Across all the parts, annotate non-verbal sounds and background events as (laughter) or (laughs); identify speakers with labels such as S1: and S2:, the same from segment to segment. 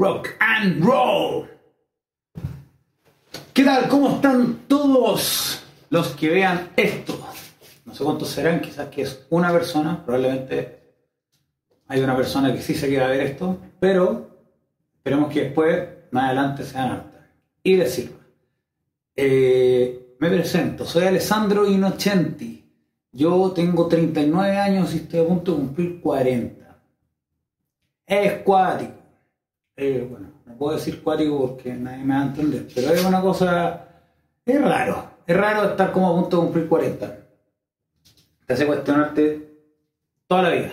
S1: rock and roll. ¿Qué tal? ¿Cómo están todos los que vean esto? No sé cuántos serán, quizás que es una persona, probablemente hay una persona que sí se quiera ver esto, pero esperemos que después, más adelante, sean hartas. Y decirlo. Eh, me presento, soy Alessandro Innocenti. Yo tengo 39 años y estoy a punto de cumplir 40. Es cuático. Eh, bueno, no puedo decir cuático porque nadie me va a entender, pero es una cosa. Es raro. Es raro estar como a punto de cumplir 40. Te hace cuestionarte toda la vida.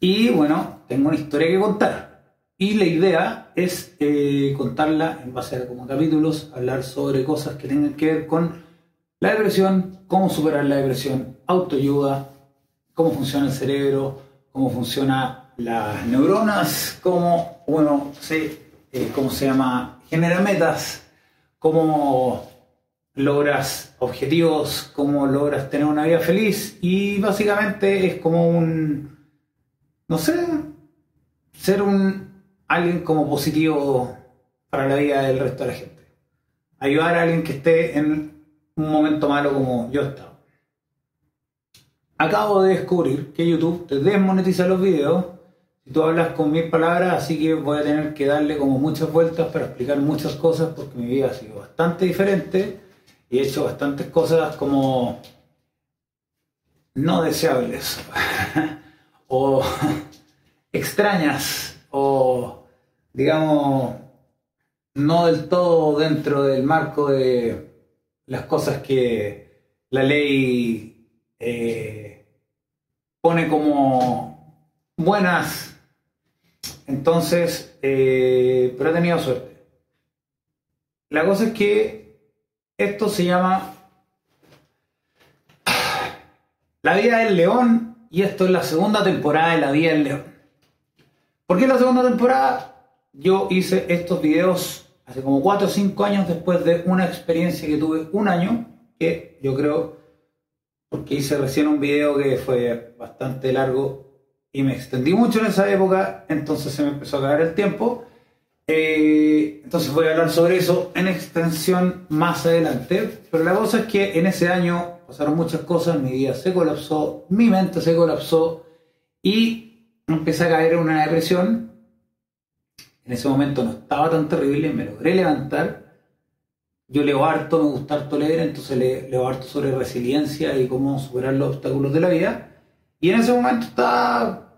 S1: Y bueno, tengo una historia que contar. Y la idea es eh, contarla en base a como capítulos, hablar sobre cosas que tengan que ver con la depresión, cómo superar la depresión, autoayuda, cómo funciona el cerebro, cómo funcionan las neuronas, cómo uno se, eh, ¿cómo se llama? Genera metas, cómo logras objetivos, cómo logras tener una vida feliz y básicamente es como un, no sé, ser un alguien como positivo para la vida del resto de la gente. Ayudar a alguien que esté en un momento malo como yo estaba. Acabo de descubrir que YouTube te desmonetiza los videos tú hablas con mis palabras, así que voy a tener que darle como muchas vueltas para explicar muchas cosas porque mi vida ha sido bastante diferente y he hecho bastantes cosas como no deseables (laughs) o (laughs) extrañas o digamos no del todo dentro del marco de las cosas que la ley eh, pone como buenas. Entonces, eh, pero he tenido suerte. La cosa es que esto se llama La vida del león y esto es la segunda temporada de La vida del león. ¿Por qué la segunda temporada? Yo hice estos videos hace como 4 o 5 años después de una experiencia que tuve un año, que yo creo, porque hice recién un video que fue bastante largo y me extendí mucho en esa época, entonces se me empezó a acabar el tiempo. Eh, entonces voy a hablar sobre eso en extensión más adelante, pero la cosa es que en ese año pasaron muchas cosas, mi vida se colapsó, mi mente se colapsó y empecé a caer en una depresión en ese momento no estaba tan terrible, me logré levantar. Yo leo harto, me gusta harto leer, entonces leo harto sobre resiliencia y cómo superar los obstáculos de la vida. Y en ese momento estaba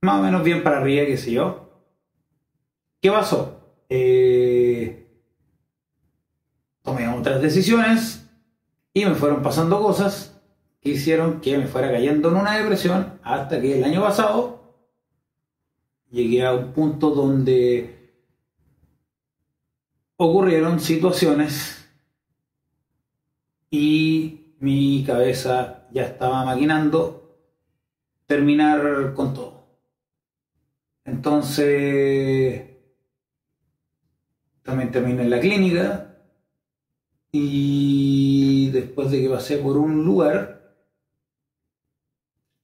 S1: más o menos bien para arriba, qué sé yo. ¿Qué pasó? Eh, tomé otras decisiones y me fueron pasando cosas que hicieron que me fuera cayendo en una depresión hasta que el año pasado llegué a un punto donde ocurrieron situaciones y mi cabeza ya estaba maquinando terminar con todo. Entonces, también terminé en la clínica y después de que pasé por un lugar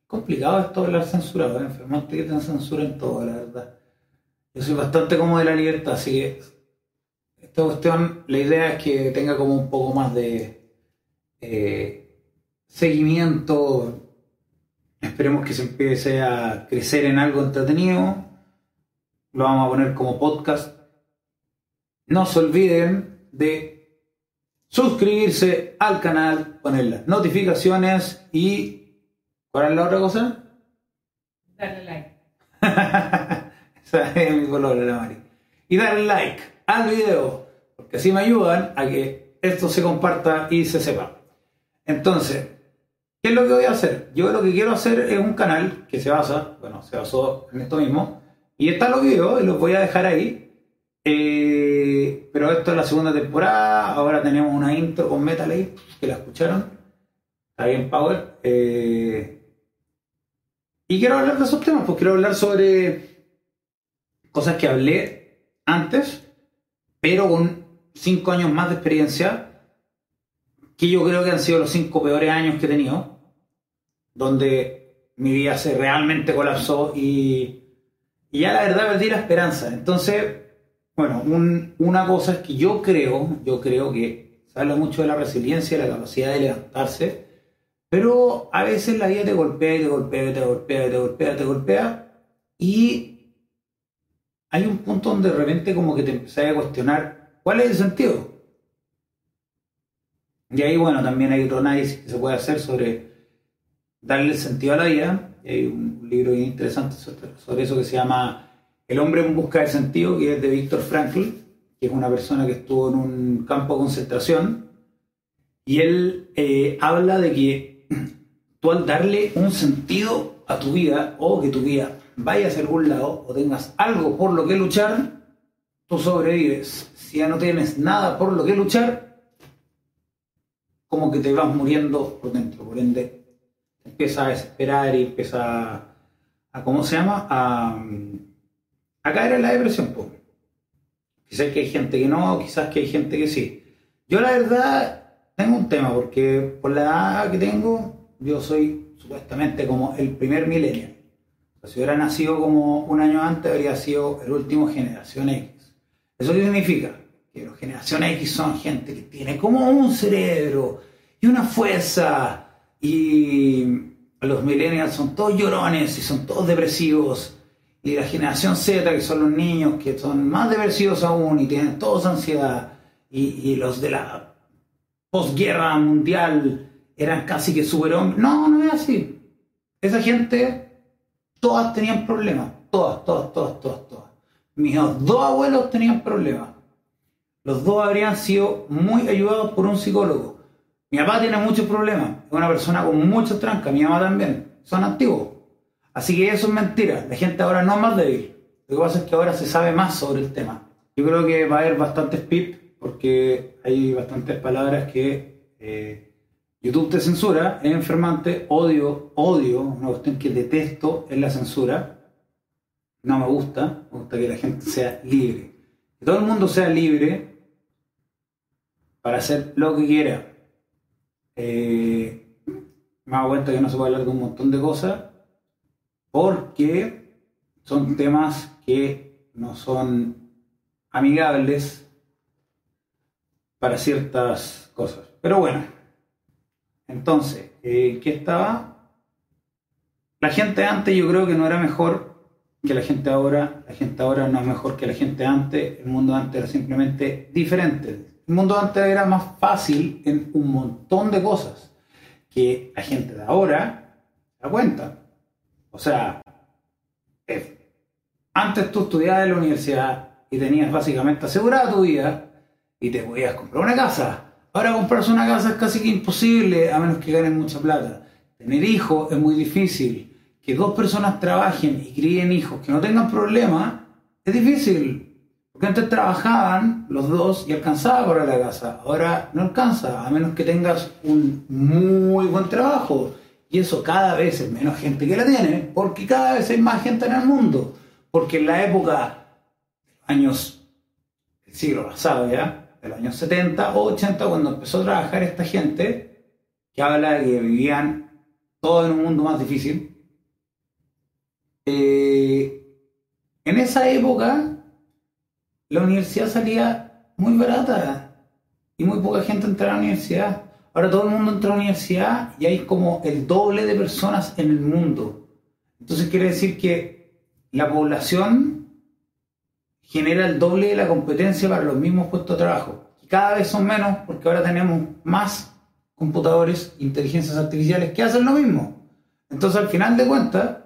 S1: complicado esto hablar censurado, ¿eh? enfermante que te censuren todo, la verdad. Yo soy bastante como de la libertad, así que esta cuestión, la idea es que tenga como un poco más de eh, seguimiento. Esperemos que se empiece a crecer en algo entretenido. Lo vamos a poner como podcast. No se olviden de suscribirse al canal, poner las notificaciones y ¿Cuál es la otra cosa?
S2: Darle like. (laughs)
S1: Esa es mi color, la Mari. Y darle like al video, porque así me ayudan a que esto se comparta y se sepa. Entonces, ¿qué es lo que voy a hacer? Yo lo que quiero hacer es un canal que se basa, bueno, se basó en esto mismo, y están los videos y los voy a dejar ahí. Eh, pero esto es la segunda temporada, ahora tenemos una intro con Metal Ape, que la escucharon. Está bien, Power. Eh, y quiero hablar de esos temas, pues quiero hablar sobre cosas que hablé antes, pero con cinco años más de experiencia, que yo creo que han sido los cinco peores años que he tenido, donde mi vida se realmente colapsó y, y ya la verdad perdí la esperanza. Entonces, bueno, un- una cosa es que yo creo, yo creo que se habla mucho de la resiliencia, de la capacidad de levantarse, pero a veces la vida te golpea y te golpea y te golpea y te golpea, te golpea, y hay un punto donde de repente como que te empezás a cuestionar cuál es el sentido. Y ahí, bueno, también hay otro análisis que se puede hacer sobre darle sentido a la vida. Hay un libro interesante sobre, eso que se llama El hombre en busca del sentido, que es de Víctor Frankl, que es una persona que estuvo en un campo de concentración. Y él eh, habla de que (clears throat) tú al darle un sentido a tu vida, o que tu vida vaya hacia algún lado, o tengas algo por lo que luchar, tú sobrevives. Si ya no tienes nada por lo que luchar, como que te vas muriendo por dentro. Por ende, empiezas a desesperar y empiezas a, a ¿cómo se llama? A, a caer en la depresión. po. Quizás que hay gente que no, quizás que hay gente que sí. Yo la verdad tengo un tema, porque por la edad que tengo, yo soy supuestamente como el primer millennial. Si hubiera nacido como un año antes, habría sido el último generación X. ¿Eso qué significa? Que los generación X son gente que tiene como un cerebro y una fuerza y los millennials son todos llorones y son todos depresivos y la generación Z que son los niños que son más depresivos aún y tienen todos ansiedad y, y los de la posguerra mundial eran casi que superhombres. No, no es así. Esa gente, todas tenían problemas. Todas, todas, todas, todas, todas. Mis dos abuelos tenían problemas. Los dos habrían sido muy ayudados por un psicólogo. Mi papá tiene muchos problemas. Es una persona con muchos trancas. Mi mamá también. Son antiguos. Así que eso es mentira. La gente ahora no es más débil. Lo que pasa es que ahora se sabe más sobre el tema. Yo creo que va a haber bastantes pip porque hay bastantes palabras que eh, YouTube te censura. Es enfermante. Odio, odio. Una cuestión que detesto es la censura. No me gusta. Me gusta que la gente sea libre. Que todo el mundo sea libre para hacer lo que quiera. Eh, me he dado cuenta que no se puede hablar de un montón de cosas porque son temas que no son amigables para ciertas cosas. Pero bueno, entonces, eh, ¿qué estaba? La gente antes yo creo que no era mejor que la gente ahora, la gente ahora no es mejor que la gente antes, el mundo antes era simplemente diferente. El mundo antes era más fácil en un montón de cosas que la gente de ahora da cuenta. O sea, eh, antes tú estudiabas en la universidad y tenías básicamente asegurada tu vida y te podías comprar una casa. Ahora comprarse una casa es casi que imposible a menos que ganen mucha plata. Tener hijos es muy difícil. Que dos personas trabajen y críen hijos que no tengan problemas es difícil. Porque antes trabajaban los dos y alcanzaba para la casa. Ahora no alcanza, a menos que tengas un muy buen trabajo. Y eso cada vez es menos gente que la tiene, porque cada vez hay más gente en el mundo. Porque en la época, años del siglo pasado ya, de los años 70 o 80, cuando empezó a trabajar esta gente, que habla de que vivían todo en un mundo más difícil, eh, en esa época la universidad salía muy barata y muy poca gente entraba a la universidad. Ahora todo el mundo entra a la universidad y hay como el doble de personas en el mundo. Entonces quiere decir que la población genera el doble de la competencia para los mismos puestos de trabajo. Y cada vez son menos porque ahora tenemos más computadores, inteligencias artificiales que hacen lo mismo. Entonces al final de cuentas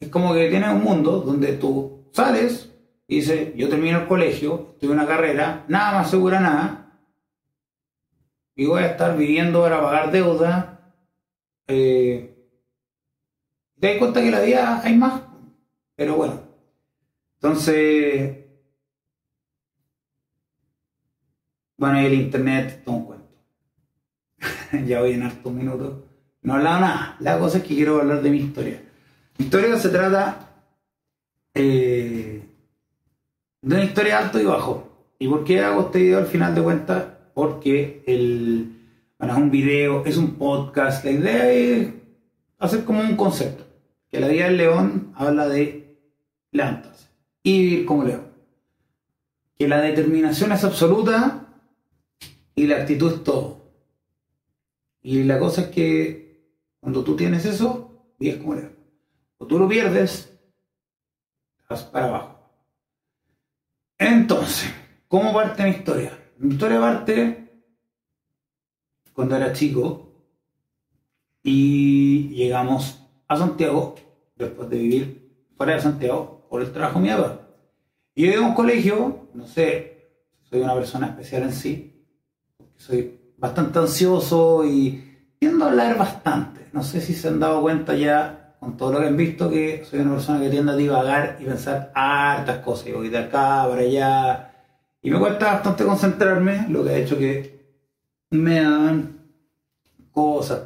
S1: es como que tienes un mundo donde tú sales y dices, yo termino el colegio, estudio una carrera, nada más asegura nada, y voy a estar viviendo para pagar deuda. Eh, te das cuenta que la vida hay más, pero bueno. Entonces, bueno, y el internet, todo un cuento. (laughs) ya voy en hartos minutos. No he hablado nada. La cosa es que quiero hablar de mi historia. Mi historia se trata eh, de una historia alto y bajo. ¿Y por qué hago este video al final de cuentas? Porque el, bueno, es un video, es un podcast. La idea es hacer como un concepto. Que la vida del león habla de levantarse y vivir como león. que la determinación es absoluta y la actitud es todo. Y la cosa es que cuando tú tienes eso, vives como eres. O tú lo pierdes, vas para abajo. Entonces, ¿cómo parte mi historia? Mi historia parte cuando era chico y llegamos a Santiago después de vivir fuera de Santiago por el trabajo de. Y yo a un colegio, no sé, soy una persona especial en sí, soy bastante ansioso y tiendo a hablar bastante. No sé si se han dado cuenta ya, con todo lo que han visto, que soy una persona que tiende a divagar y pensar hartas cosas. Y voy de acá para allá. Y me cuesta bastante concentrarme, lo que ha hecho que me hagan cosas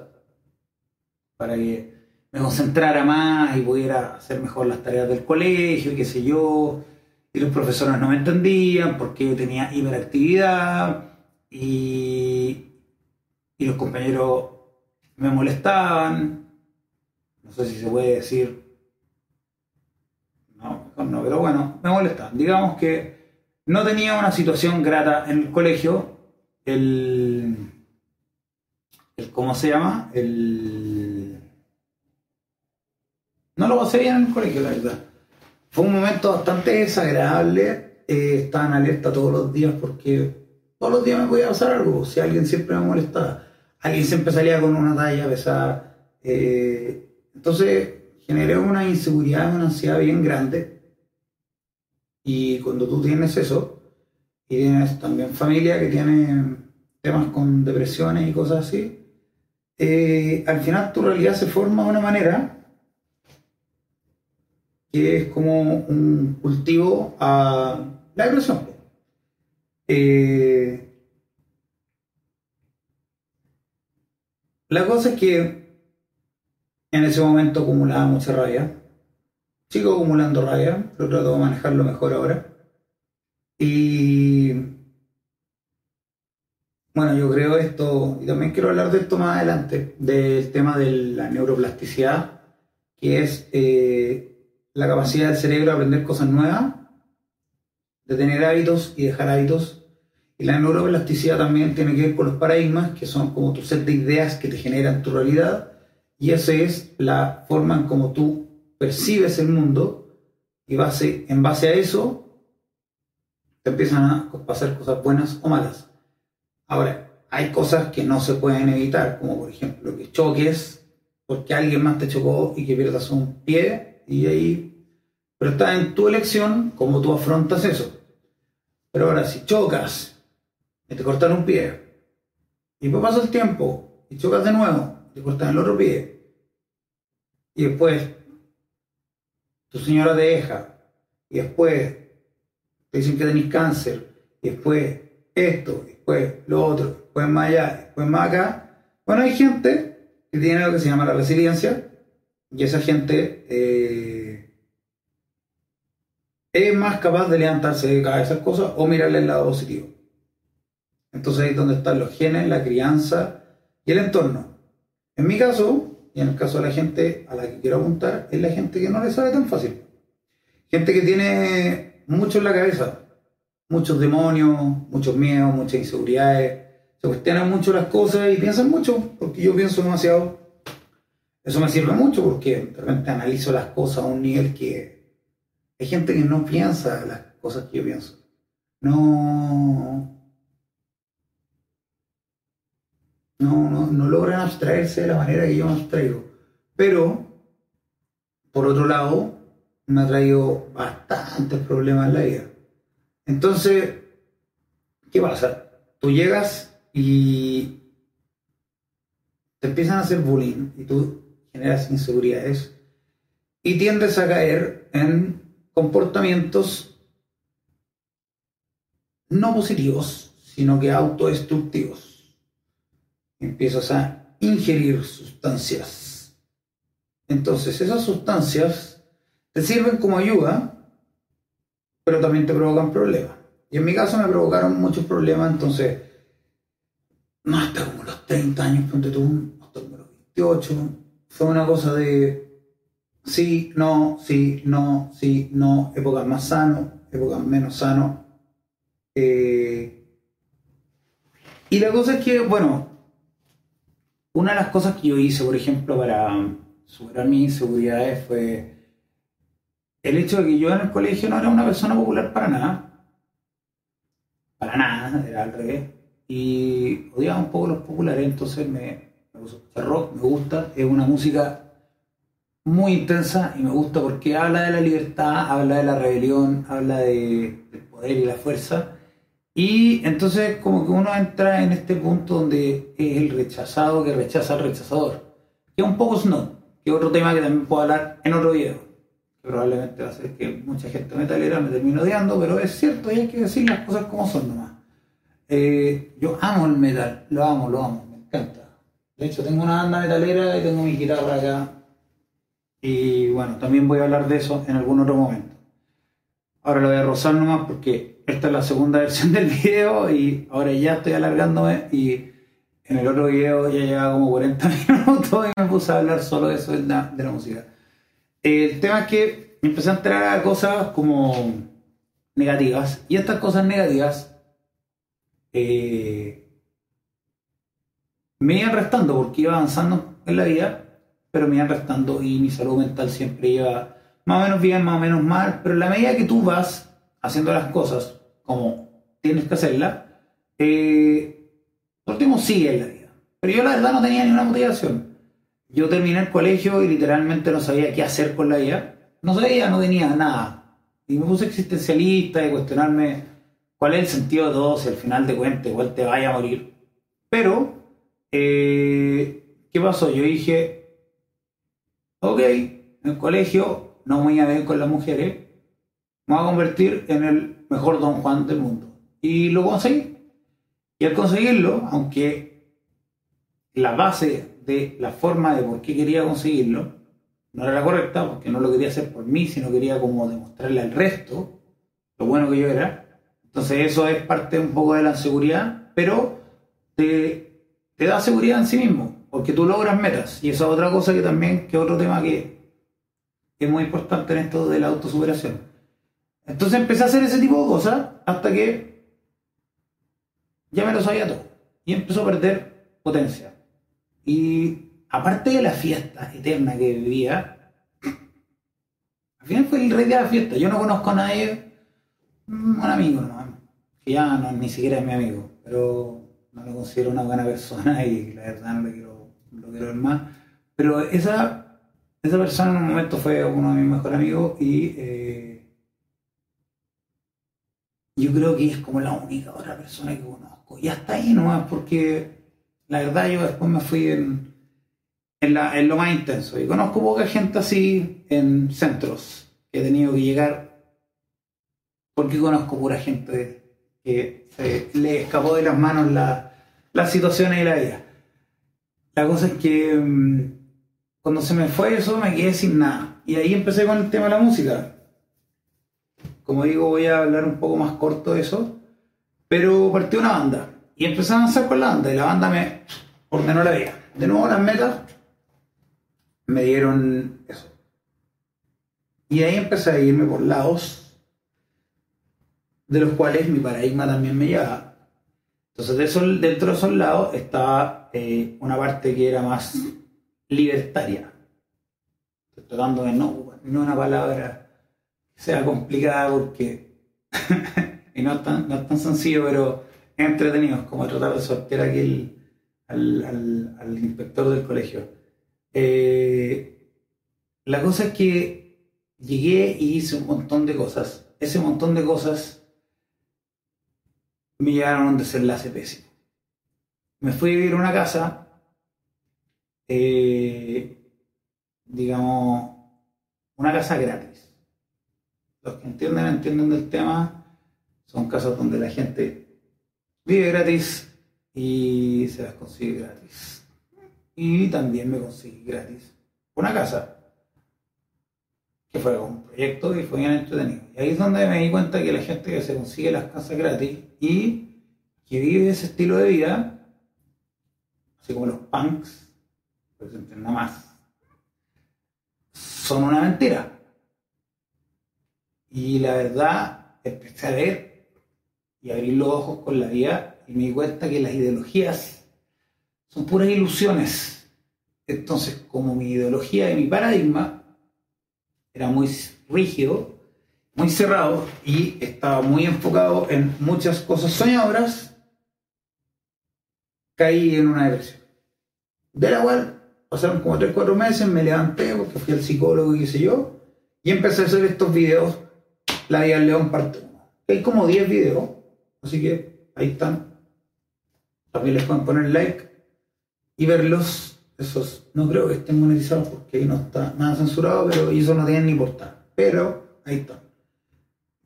S1: para que me concentrara más y pudiera hacer mejor las tareas del colegio, y qué sé yo. Y los profesores no me entendían porque yo tenía hiperactividad y, y los compañeros me molestaban. No sé si se puede decir. No, no, pero bueno, me molestaban. Digamos que no tenía una situación grata en el colegio. El, el ¿cómo se llama? El no lo pasé bien en el colegio, la verdad. Fue un momento bastante desagradable. Eh, estaba en alerta todos los días porque todos los días me podía pasar algo. Si alguien siempre me molestaba, alguien siempre salía con una talla pesada. Eh, entonces generé una inseguridad, una ansiedad bien grande. Y cuando tú tienes eso, y tienes también familia que tiene temas con depresiones y cosas así, eh, al final tu realidad se forma de una manera que es como un cultivo a la depresión. Eh, la cosa es que en ese momento acumulaba mucha rabia. Sigo acumulando rabia, pero trato de manejarlo mejor ahora. Y bueno, yo creo esto, y también quiero hablar de esto más adelante, del tema de la neuroplasticidad, que es eh, la capacidad del cerebro de aprender cosas nuevas, de tener hábitos y dejar hábitos. Y la neuroplasticidad también tiene que ver con los paradigmas, que son como tu set de ideas que te generan tu realidad. Y esa es la forma en cómo tú percibes el mundo. Y base, en base a eso, te empiezan a pasar cosas buenas o malas. Ahora, hay cosas que no se pueden evitar, como por ejemplo que choques porque alguien más te chocó y que pierdas un pie y ahí pero está en tu elección cómo tú afrontas eso. Pero ahora, si chocas y te cortan un pie, y después pasa el tiempo y chocas de nuevo, te cortan el otro y después tu señora te deja, y después te dicen que tenés cáncer, y después esto, y después lo otro, después más allá, después más acá. Bueno, hay gente que tiene lo que se llama la resiliencia, y esa gente eh, es más capaz de levantarse de cada esas cosas o mirarle el lado positivo. Entonces ahí es donde están los genes, la crianza y el entorno. En mi caso, y en el caso de la gente a la que quiero apuntar, es la gente que no le sabe tan fácil. Gente que tiene mucho en la cabeza, muchos demonios, muchos miedos, muchas inseguridades, se cuestionan mucho las cosas y piensan mucho, porque yo pienso demasiado. Eso me sirve mucho porque de repente analizo las cosas a un nivel que hay gente que no piensa las cosas que yo pienso. No. No, no, logran abstraerse de la manera que yo me abstraigo. Pero, por otro lado, me ha traído bastantes problemas en la vida. Entonces, ¿qué pasa? Tú llegas y te empiezan a hacer bullying y tú generas inseguridades y tiendes a caer en comportamientos no positivos, sino que autodestructivos. Empiezas a ingerir sustancias. Entonces esas sustancias te sirven como ayuda, pero también te provocan problemas. Y en mi caso me provocaron muchos problemas, entonces, no hasta como los 30 años, ponte tú, hasta como los 28, fue una cosa de sí, no, sí, no, sí, no, épocas más sano, épocas menos sano. Eh, y la cosa es que, bueno, una de las cosas que yo hice, por ejemplo, para superar mis inseguridades fue el hecho de que yo en el colegio no era una persona popular para nada. Para nada, era al revés. Y odiaba un poco los populares, entonces me, me gusta escuchar rock, me gusta, es una música muy intensa y me gusta porque habla de la libertad, habla de la rebelión, habla de, del poder y la fuerza. Y entonces como que uno entra en este punto donde es el rechazado que rechaza al rechazador. Que es un poco Snow, que es otro tema que también puedo hablar en otro video. Que probablemente va a ser que mucha gente metalera me termine odiando, pero es cierto y hay que decir las cosas como son nomás. Eh, yo amo el metal, lo amo, lo amo, me encanta. De hecho tengo una banda metalera y tengo mi guitarra acá. Y bueno, también voy a hablar de eso en algún otro momento. Ahora lo voy a rozar nomás porque esta es la segunda versión (laughs) del video y ahora ya estoy alargándome y en el otro video ya llevaba como 40 (laughs) minutos y me puse a hablar solo de eso de la, de la música. El tema es que empecé a entrar a cosas como negativas y estas cosas negativas eh, me iban restando porque iba avanzando en la vida, pero me iban restando y mi salud mental siempre iba más o menos bien, más o menos mal, pero en la medida que tú vas haciendo las cosas como tienes que hacerlas, eh, por último sigue en la vida. Pero yo la verdad no tenía ni una motivación. Yo terminé el colegio y literalmente no sabía qué hacer con la vida. No sabía, no tenía nada. Y me puse existencialista y cuestionarme cuál es el sentido de todo si al final de cuentas igual te vaya a morir. Pero, eh, ¿qué pasó? Yo dije, ok, en el colegio no me voy a ver con las mujeres, me voy a convertir en el mejor Don Juan del mundo. Y lo conseguí. Y al conseguirlo, aunque la base de la forma de por qué quería conseguirlo no era la correcta, porque no lo quería hacer por mí, sino quería como demostrarle al resto lo bueno que yo era. Entonces eso es parte un poco de la seguridad, pero te, te da seguridad en sí mismo, porque tú logras metas. Y eso es otra cosa que también, que otro tema que es muy importante en esto de la autosuperación. Entonces empecé a hacer ese tipo de cosas hasta que ya me lo sabía todo. Y empezó a perder potencia. Y aparte de la fiesta eterna que vivía, al final fue el rey de la fiesta. Yo no conozco a nadie, mm, un amigo nomás, que ya no, ni siquiera es mi amigo, pero no lo considero una buena persona y la verdad no lo quiero, lo quiero ver más. Pero esa, esa persona en un momento fue uno de mis mejores amigos y eh, yo creo que es como la única otra persona que conozco. Y hasta ahí nomás, porque la verdad yo después me fui en, en, la- lo más intenso. Y conozco poca gente así en centros que he tenido que llegar porque conozco pura gente que le escapó de las manos la- las situaciones de la vida. La cosa es que mm, cuando se me fue eso me quedé sin nada. Y ahí empecé con el tema de la música. Como digo, voy a hablar un poco más corto de eso. Pero partió una banda. Y empecé a avanzar con la banda. Y la banda me ordenó la vida. De nuevo las metas me dieron eso. Y ahí empecé a irme por lados de los cuales mi paradigma también me llevaba. Entonces, de dentro de esos lados estaba eh, una parte que era más libertaria. Estoy tratando de no ni una palabra sea complicada porque (laughs) y no es, tan, no es tan sencillo, pero es entretenido, como tratar de sortear aquí el- al, al- al inspector del colegio. Eh, la cosa es que llegué y hice un montón de cosas. Ese montón de cosas me llevaron a un desenlace pésimo. Me fui a vivir a una casa, eh, digamos, una casa gratis. Los que entienden, entienden del tema, son casas donde la gente vive gratis y se las consigue gratis. Y también me conseguí gratis una casa que fue un proyecto y fue bien entretenido. Y ahí es donde me di cuenta que la gente que se consigue las casas gratis y que vive ese estilo de vida, así como los punks, pues nada más, son una mentira. Y la verdad, empecé a ver y abrir los ojos con la vida y me di cuenta que las ideologías son puras ilusiones. Entonces, como mi ideología y mi paradigma era muy rígido, muy cerrado y estaba muy enfocado en muchas cosas soñadoras, caí en una depresión. De la cual pasaron como 3 4 meses, me levanté porque fui al psicólogo y qué sé yo, y empecé a hacer estos videos, La Vida del León parte 1. Hay como 10 videos, así que ahí están. También les pueden poner like y verlos. Esos no creo que estén monetizados porque no está nada censurado, pero eso no tienen ni portada. Pero ahí están.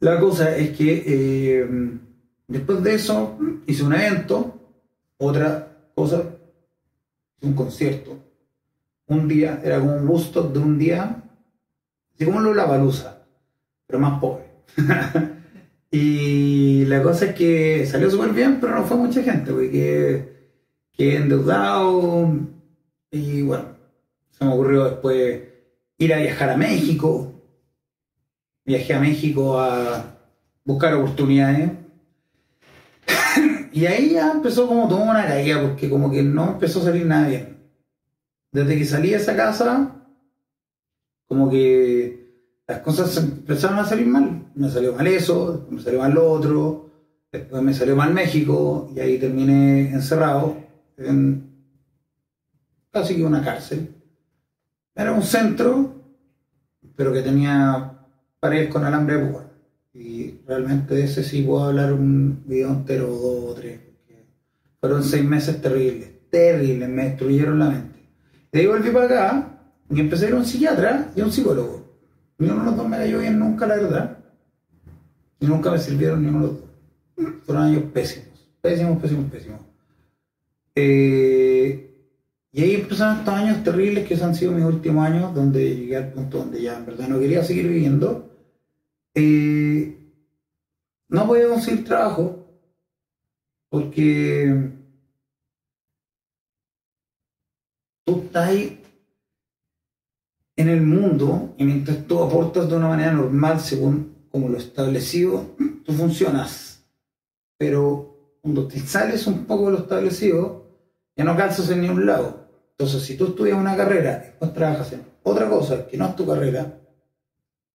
S1: La cosa es que eh, después de eso hice un evento, otra cosa, un concierto. Un día, era como un busto de un día, así como lo la baluza, pero más pobre. (laughs) y la cosa es que salió súper bien, pero no fue mucha gente, porque quedé endeudado y bueno, se me ocurrió después ir a viajar a México. Viajé a México a buscar oportunidades. (coughs) y ahí ya empezó como toda una caída, porque como que no empezó a salir nada. Desde que salí de esa casa, como que las cosas empezaron a salir mal. Me salió mal eso, me salió mal lo otro, después me salió mal México y ahí terminé encerrado en casi que una cárcel. Era un centro, pero que tenía paredes con alambre de púa. Y realmente de ese sí puedo hablar un video entero, dos o tres. Fueron seis meses terribles, terribles, me destruyeron la mente. De ahí volví para acá y empecé a ir a un psiquiatra y a un psicólogo. Ni uno de los dos me cayó bien nunca, la verdad. Y nunca me sirvieron ni uno de los dos. Fueron años pésimos, pésimos, pésimos, pésimos. Eh, y ahí empezaron estos años terribles que han sido mis últimos años, donde llegué al punto donde ya en verdad no quería seguir viviendo. Eh, no podía conseguir trabajo porque tú estás ahí en el mundo y mientras tú aportas de una manera normal según como lo establecido, tú funcionas. Pero cuando te sales un poco de lo establecido, ya no calzas en ningún lado. Entonces, si tú estudias una carrera, después trabajas en otra cosa que no es tu carrera,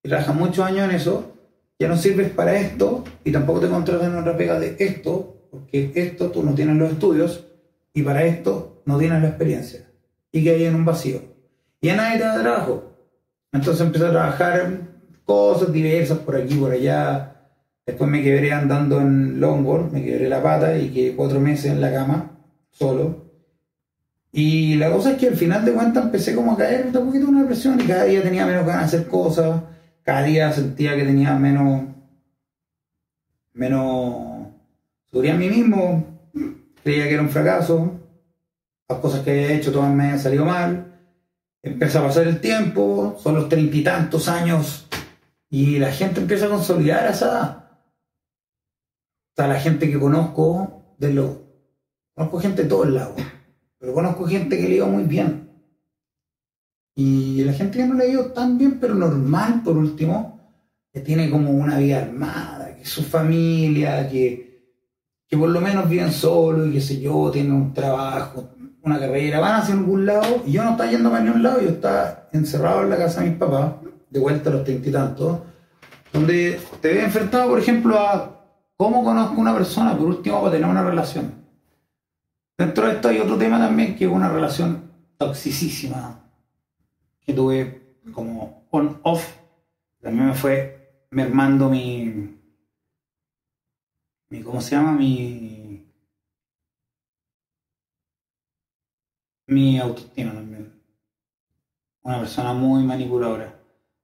S1: y trabajas muchos años en eso, ya no sirves para esto y tampoco te contratan en otra pega de esto, porque esto tú no tienes los estudios y para esto no tienes la experiencia. Y que hay en un vacío. Y a nadie te da trabajo. Entonces empecé a trabajar cosas diversas por aquí, por allá. Después me quebré andando en longboard, me quebré la pata y quedé cuatro meses en la cama, solo. Y la cosa es que al final de cuentas empecé como a caer un poquito una depresión y cada día tenía menos ganas de hacer cosas, cada día sentía que tenía menos, menos seguridad en mí mismo, creía que era un fracaso, las cosas que había hecho todas me habían salido mal, empieza a pasar el tiempo, son los treinta y tantos años y la gente empieza a consolidar esa edad. La gente que conozco, de lo, conozco gente de todos lados, pero conozco gente que le iba muy bien. Y la gente que no le ha ido tan bien, pero normal por último, que tiene como una vida armada, que su familia, que, que por lo menos viven solos y qué sé yo, tienen un trabajo, una carrera, van hacia algún lado, y yo no estaba yendo para ningún lado, yo estaba encerrado en la casa de mis papás, de vuelta a los treinta y tantos, donde te veo enfrentado, por ejemplo, a cómo conozco a una persona, por último, para tener una relación. Dentro de esto hay otro tema también, que es una relación toxicísima, que tuve como on-off, también me fue mermando mi, mi, ¿cómo se llama? Mi, mi autoestima también. Una persona muy manipuladora.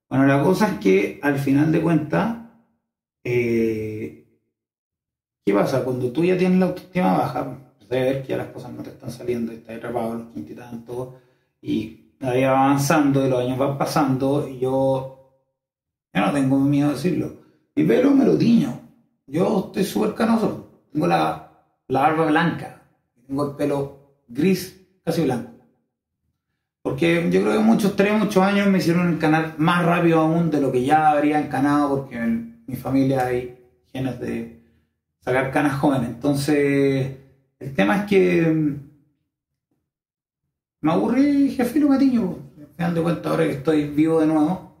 S1: Bueno, la cosa es que al final de cuentas, eh, ¿qué pasa? Cuando tú ya tienes la autoestima baja, ver que ya las cosas no te están saliendo, estás atrapado los treinta y tantos, y la vida va avanzando y los años van pasando, y yo, yo no tengo miedo de decirlo. Mi pelo me lo tiño. Yo estoy súper canoso. Tengo la, la barba blanca. Tengo el pelo gris, casi blanco. Porque yo creo que muchos, tres, muchos años me hicieron encanar más rápido aún de lo que ya habría encanado, porque en mi familia hay genes de sacar canas jóvenes. Entonces, el tema es que mm, me aburrí Jefilo Matiño. Al final de cuentas, ahora que estoy vivo de nuevo,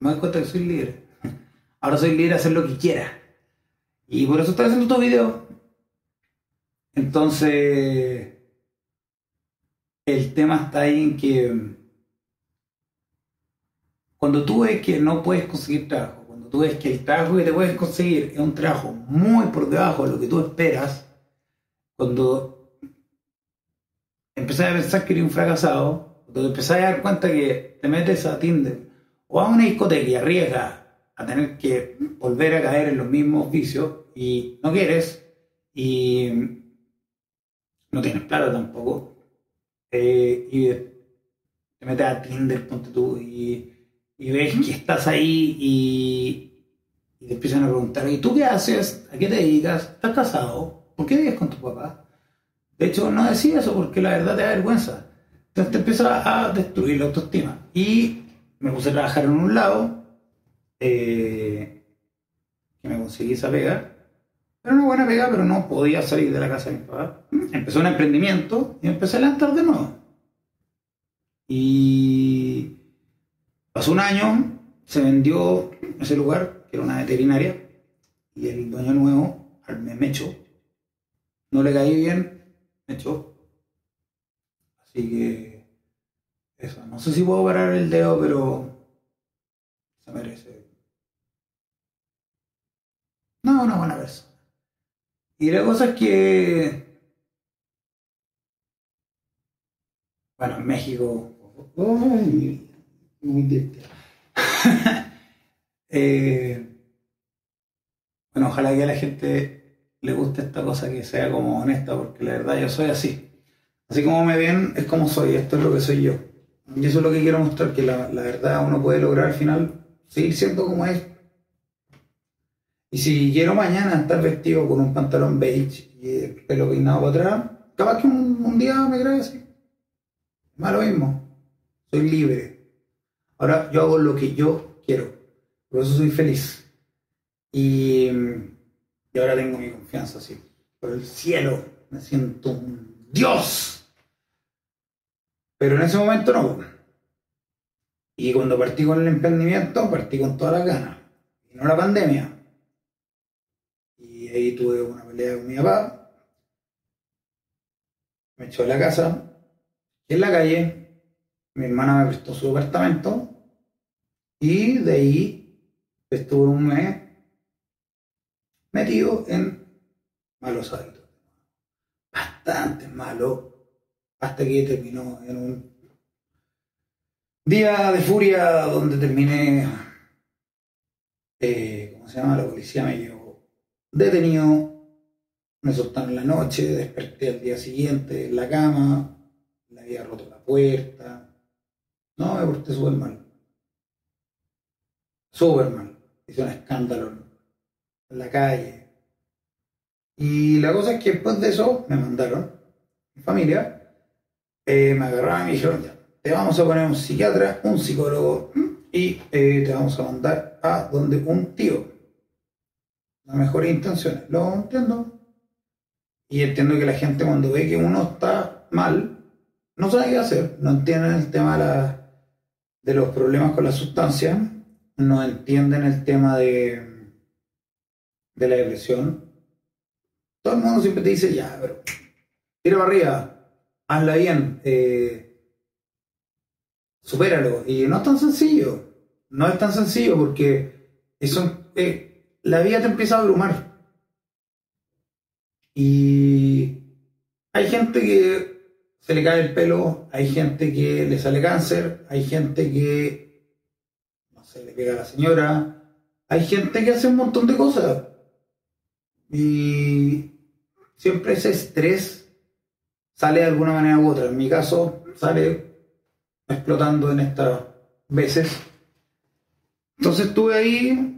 S1: me doy cuenta que soy libre. (laughs) Ahora soy libre de hacer lo que quiera. Y por eso estoy haciendo estos videos. Entonces, el tema está ahí en que mm, cuando tú ves que no puedes conseguir trabajo, cuando tú ves que el trabajo que te puedes conseguir es un trabajo muy por debajo de lo que tú esperas, cuando empezás a pensar que eres un fracasado, cuando empezás a dar cuenta que te metes a Tinder o a una discoteca y arriesgas a tener que volver a caer en los mismos vicios y no quieres y no tienes plata tampoco eh, y te metes a Tinder, ponte tú, y, y ves que estás ahí y, y te empiezan a preguntar, ¿y tú qué haces? ¿A qué te dedicas? ¿Estás casado? ¿Por qué vives con tu papá? De hecho, no decís eso porque la verdad te da vergüenza. Entonces te empieza a destruir la autoestima. Y me puse a trabajar en un lado eh, que me conseguí esa pega. Era una buena pega, pero no podía salir de la casa de mi papá. Empezó un emprendimiento y empecé a levantar de nuevo. Y pasó un año, se vendió ese lugar, que era una veterinaria, y el dueño nuevo al- me echó. No le caí bien, me echó. Así que eso, no sé si puedo parar el dedo, pero se merece. No, una buena persona. Y la cosa es que, bueno, en México, Uy, muy. (laughs) Eh, bueno, ojalá que a la gente le guste esta cosa que sea como honesta, porque la verdad yo soy así. Así como me ven, es como soy, esto es lo que soy yo. Y eso es lo que quiero mostrar, que la, la verdad uno puede lograr al final seguir siendo como es. Y si quiero mañana estar vestido con un pantalón beige y el pelo peinado para atrás, capaz que un, día me grabe así. Más lo mismo. Soy libre. Ahora yo hago lo que yo quiero. Por eso soy feliz. Y, y ahora tengo mi confianza así. Por el cielo. Me siento un Dios. Pero en ese momento no. Y cuando partí con el emprendimiento, partí con todas las ganas. Y no la pandemia. Ahí tuve una pelea con mi papá. Me echó de la casa. En la calle, mi hermana me prestó su departamento. Y de ahí estuve un mes metido en malos hábitos. Bastante malo. Hasta que terminó en un día de furia donde terminé, eh, ¿cómo se llama? La policía me llevó detenido. Me soltaron la noche, desperté al día siguiente en la cama, le había roto la puerta. No, me porté súper mal. Súper mal. Hice un escándalo en la calle. Y la cosa es que después de eso me mandaron, mi familia, eh, me agarraron y me dijeron, ya, te vamos a poner un psiquiatra, un psicólogo y eh, te vamos a mandar a donde un tío. Las mejores intenciones. Lo entiendo. Y entiendo que la gente cuando ve que uno está mal, no sabe qué hacer. No entienden el tema de, los problemas con la sustancia. No entienden el tema de, de la depresión. Todo el mundo siempre te dice, ya, pero tira para arriba, hazla bien, eh, supéralo. Y no es tan sencillo. No es tan sencillo porque eso, eh, la vida te empieza a abrumar. Y hay gente que se le cae el pelo, hay gente que le sale cáncer, hay gente que, no sé, le pega a la señora, hay gente que hace un montón de cosas. Y siempre ese estrés sale de alguna manera u otra. En mi caso, sale explotando en estas veces. Entonces estuve ahí,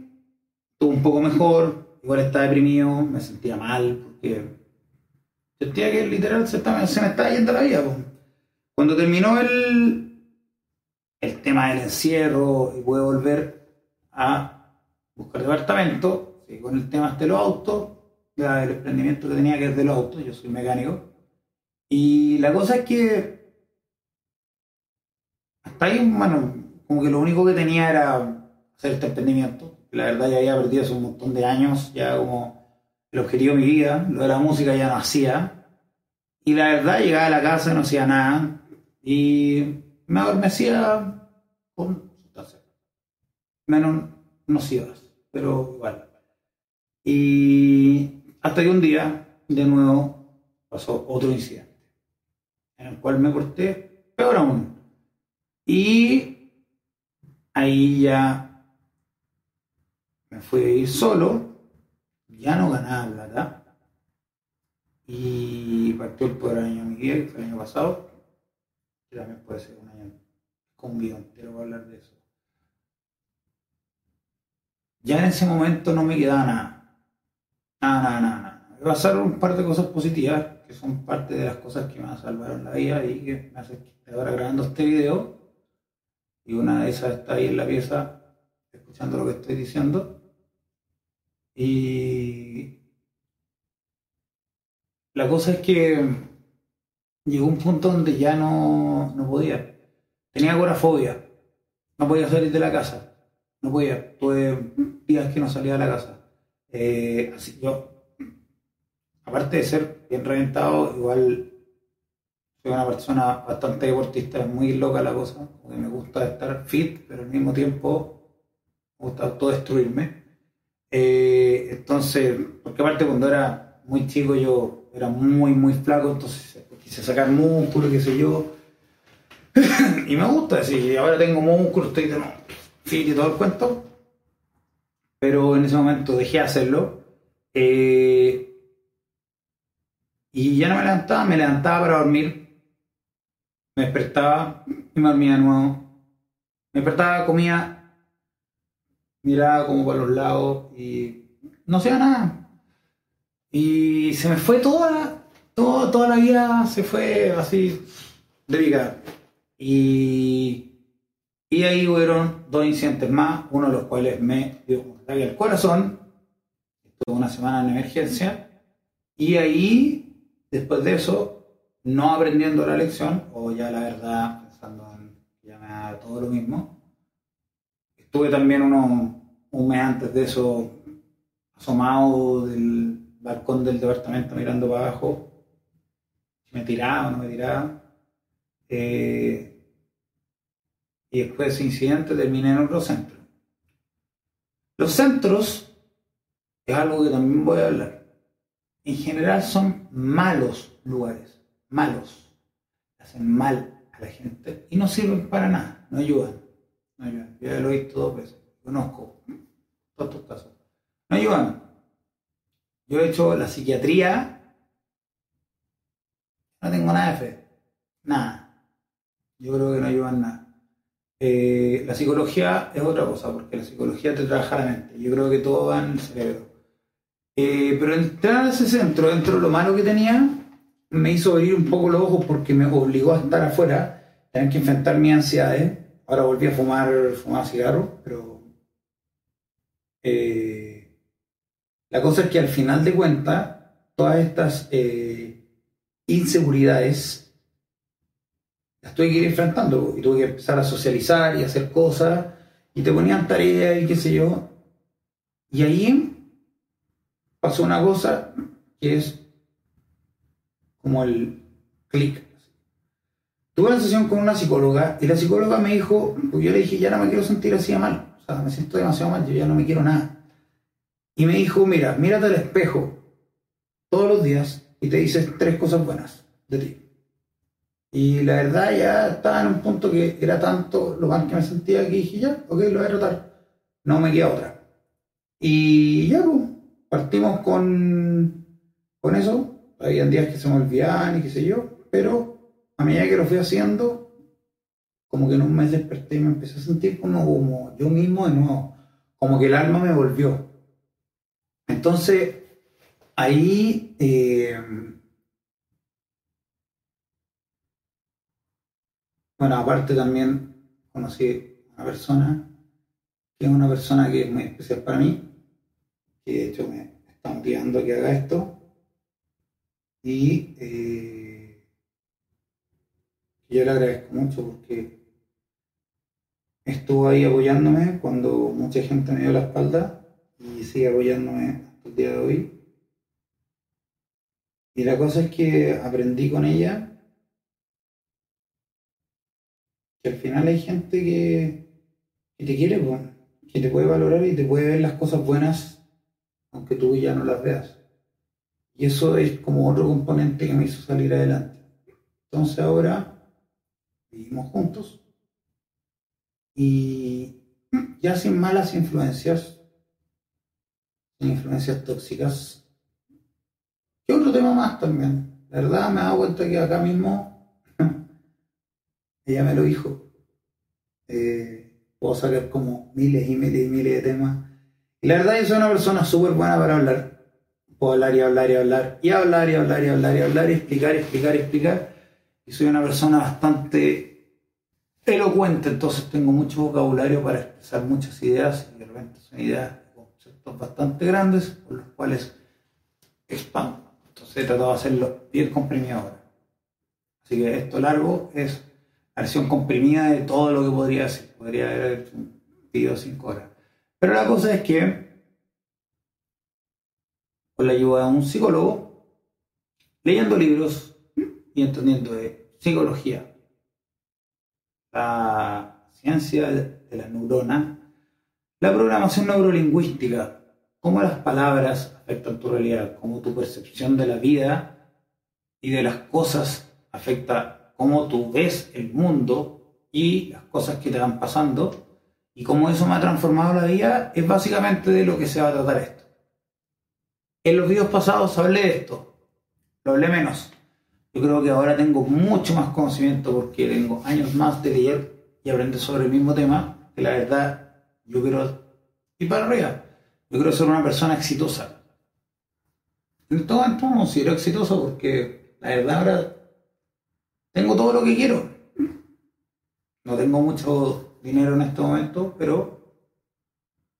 S1: estuve un poco mejor, igual estaba deprimido, me sentía mal, porque sentía que literal se, me estaba yendo la vida. Cuando terminó el, el tema del encierro y pude volver a buscar departamento, con el tema de los autos, el emprendimiento que tenía que es de los autos, yo soy mecánico. Y la cosa es que hasta ahí, bueno, como que lo único que tenía era hacer este emprendimiento. La verdad ya había perdido hace un montón de años, ya como el objetivo de mi vida, lo de la música ya no hacía. Y la verdad llegaba a la casa no hacía nada. Y me adormecía con sustancias. Menos nocivas, pero igual. Y hasta que un día, de nuevo, pasó otro incidente, en el cual me corté peor aún. Y ahí ya me fui a ir solo, ya no ganaba plata. Y partió el peor año de mi vida, que fue el año pasado, que también puede ser un año con entero para hablar de eso. Ya en ese momento no me quedaba nada. Nada, nada, nada. nada. Me pasaron un par de cosas positivas, que son parte de las cosas que me salvaron la vida y que me hacen esté ahora grabando este video. Y una de esas está ahí en la pieza, escuchando lo que estoy diciendo. Y la cosa es que llegó un punto donde ya no, no podía. Tenía agorafobia. No podía salir de la casa. No podía. Tuve días que no salía de la casa. Eh, así yo, aparte de ser bien reventado, igual soy una persona bastante deportista, es muy loca la cosa, porque me gusta estar fit, pero al mismo tiempo me gusta autodestruirme. Eh, entonces, porque aparte cuando era muy chico yo era muy, muy flaco, entonces quise sacar músculo, qué sé yo. (laughs) y me gusta decir, ahora tengo músculo, estoy de fit y todo el cuento. Pero en ese momento dejé de hacerlo. eh, y ya no me levantaba, me levantaba para dormir. Me despertaba y me dormía de nuevo. Me despertaba, comía, miraba como para los lados y no hacía nada. Y se me fue toda, toda, toda la vida, se fue así de pica. Y, y ahí hubieron dos incidentes más, uno de los cuales me dio un ataque al corazón. Estuve una semana en emergencia. Y ahí, después de eso, no aprendiendo la lección, o ya la verdad, pensando en ya me da todo lo mismo, estuve también uno, un mes antes de eso asomado del balcón del departamento mirando para abajo, si me tiraba o no me tiraba. Eh, y después de ese incidente terminé en otro centro. Los centros es algo que también voy a hablar. En general son malos lugares, malos. Hacen mal a la gente y no sirven para nada, no ayudan. No. Yo ya lo he visto dos veces, conozco todos estos casos. No ayudan. Yo he hecho la psiquiatría, no tengo nada de fe, nada. Yo creo que no ayudan nada. Eh, la psicología es otra cosa, porque la psicología te trabaja la mente. Yo creo que todo va en el cerebro. Eh, pero entrar a ese centro, dentro de lo malo que tenía, me hizo abrir un poco los ojos porque me obligó a estar afuera, tener que enfrentar mis ansiedades. Ahora volví a fumar, fumar cigarro, pero eh, la cosa es que al final de cuentas, todas estas eh, inseguridades las tuve que ir enfrentando y tuve que empezar a socializar y hacer cosas y te ponían tareas y qué sé yo. Y ahí pasó una cosa que es como el clic. Tuve una sesión con una psicóloga y la psicóloga me dijo, pues yo le dije, ya no me quiero sentir así de mal, o sea, me siento demasiado mal, yo ya no me quiero nada. Y me dijo, mira, mírate al espejo todos los días y te dices tres cosas buenas de ti. Y la verdad ya estaba en un punto que era tanto lo mal que me sentía que dije, ya, ok, lo voy a tratar. No me queda otra. Y ya, pues, partimos con, con eso. Habían días que se me olvidaban y qué sé yo, pero a medida que lo fui haciendo, como que en un mes desperté y me empecé a sentir como, como yo mismo de nuevo, como que el alma me volvió. Entonces, ahí... eh, Bueno, aparte también conocí a una persona, que es una persona que es muy especial para mí, que de hecho me están pidiendo que haga esto. Y eh, yo le agradezco mucho porque estuvo ahí apoyándome cuando mucha gente me dio la espalda y sigue apoyándome hasta el día de hoy. Y la cosa es que aprendí con ella que al final hay gente que, que te quiere, que te puede valorar y te puede ver las cosas buenas, aunque tú ya no las veas. Y eso es como otro componente que me hizo salir adelante. Entonces ahora vivimos juntos y ya sin malas influencias, sin influencias tóxicas. Y otro tema más también. La verdad me dado cuenta que acá mismo (laughs) ella me lo dijo. Eh, puedo sacar como miles y miles y miles de temas. Y la verdad yo soy una persona súper buena para hablar. Puedo hablar y hablar y hablar y hablar y hablar y hablar y hablar y explicar, explicar, explicar. Soy una persona bastante elocuente, entonces tengo mucho vocabulario para expresar muchas ideas y de repente son ideas, conceptos bastante grandes por los cuales expando. Entonces he tratado de hacerlo bien comprimido ahora. Así que esto largo es la versión comprimida de todo lo que podría hacer. Podría haber hecho un video de 5 horas. Pero la cosa es que, con la ayuda de un psicólogo, leyendo libros y entendiendo psicología, la ciencia de la neurona, la programación neurolingüística, cómo las palabras afectan tu realidad, cómo tu percepción de la vida y de las cosas afecta cómo tú ves el mundo y las cosas que te van pasando y cómo eso me ha transformado la vida, es básicamente de lo que se va a tratar esto. En los videos pasados hablé de esto, lo hablé menos. Yo creo que ahora tengo mucho más conocimiento porque tengo años más de leer y aprender sobre el mismo tema, que la verdad yo quiero ir para arriba. Yo quiero ser una persona exitosa. En todo momento me considero exitoso porque la verdad ahora tengo todo lo que quiero. No tengo mucho dinero en este momento, pero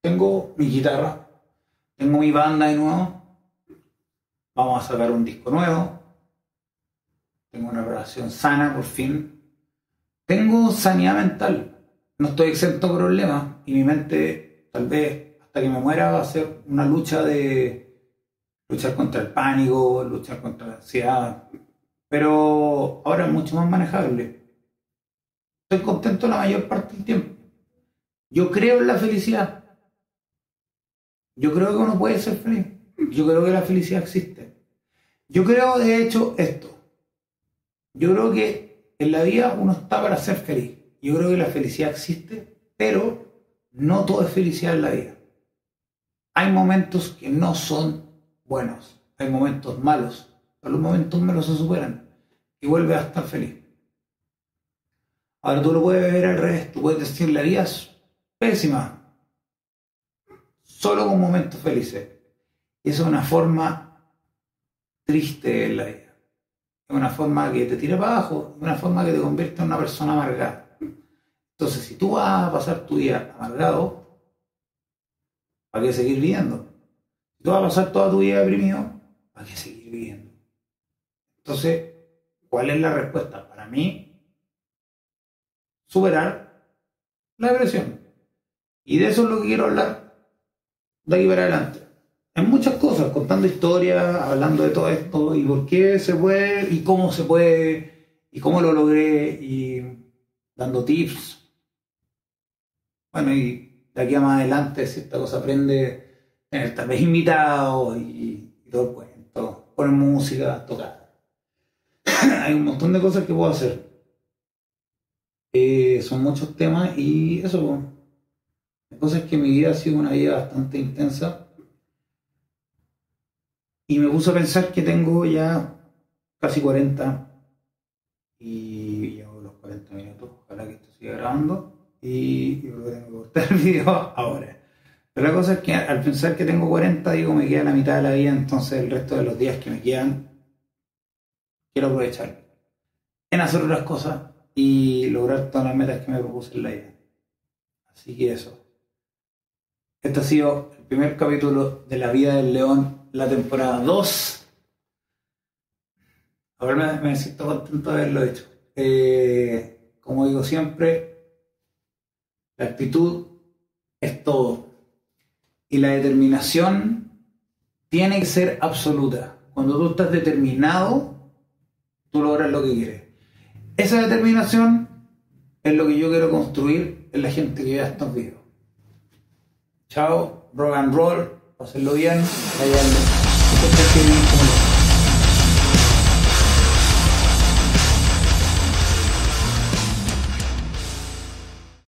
S1: tengo mi guitarra, tengo mi banda de nuevo, vamos a sacar un disco nuevo, tengo una relación sana por fin, tengo sanidad mental, no estoy exento de problemas y mi mente tal vez hasta que me muera va a ser una lucha de luchar contra el pánico, luchar contra la ansiedad, pero ahora es mucho más manejable. Estoy contento la mayor parte del tiempo. Yo creo en la felicidad. Yo creo que uno puede ser feliz. Yo creo que la felicidad existe. Yo creo, de hecho, esto. Yo creo que en la vida uno está para ser feliz. Yo creo que la felicidad existe, pero no todo es felicidad en la vida. Hay momentos que no son buenos. Hay momentos malos. Pero los momentos malos se superan y vuelves a estar feliz. Ahora tú lo puedes ver al revés. Tú puedes decir la vida es pésima. Solo con momentos felices. Y eso es una forma triste en la vida. Es una forma que te tira para abajo, es una forma que te convierte en una persona amargada. Entonces, si tú vas a pasar tu día amargado, ¿para qué seguir viviendo? Si tú vas a pasar toda tu vida deprimido, ¿para qué seguir viviendo? Entonces, ¿cuál es la respuesta? Para mí, superar la depresión. Y de eso es lo que quiero hablar de aquí para adelante. En muchas cosas, contando historias, hablando de todo esto y por qué se puede y cómo se puede y cómo lo logré y dando tips. Bueno, y de aquí a más adelante, si esta cosa aprende, tener tal vez invitados y, todo el cuento, poner música, tocar. (coughs) Hay un montón de cosas que puedo hacer. Eh, son muchos temas y eso, pues, la cosa es que mi vida ha sido una vida bastante intensa y me puse a pensar que tengo ya casi 40 y llevo los 40 minutos, ojalá que esto siga grabando y yo creo que tengo que cortar el video (laughs) ahora. Pero la cosa es que al pensar que tengo 40, digo, me queda la mitad de la vida, entonces el resto de los días que me quedan, quiero aprovechar en hacer otras cosas y lograr todas las metas que me propuse en la vida. Así que eso. Este ha sido el primer capítulo de La vida del león, la temporada 2. Ahora me, me siento contento de haberlo hecho. Eh, como digo siempre, la actitud es todo. Y la determinación tiene que ser absoluta. Cuando tú estás determinado, tú logras lo que quieres. Esa determinación es lo que yo quiero construir en la gente que vea estos videos. Chao, rock and roll, pásenlo bien, que-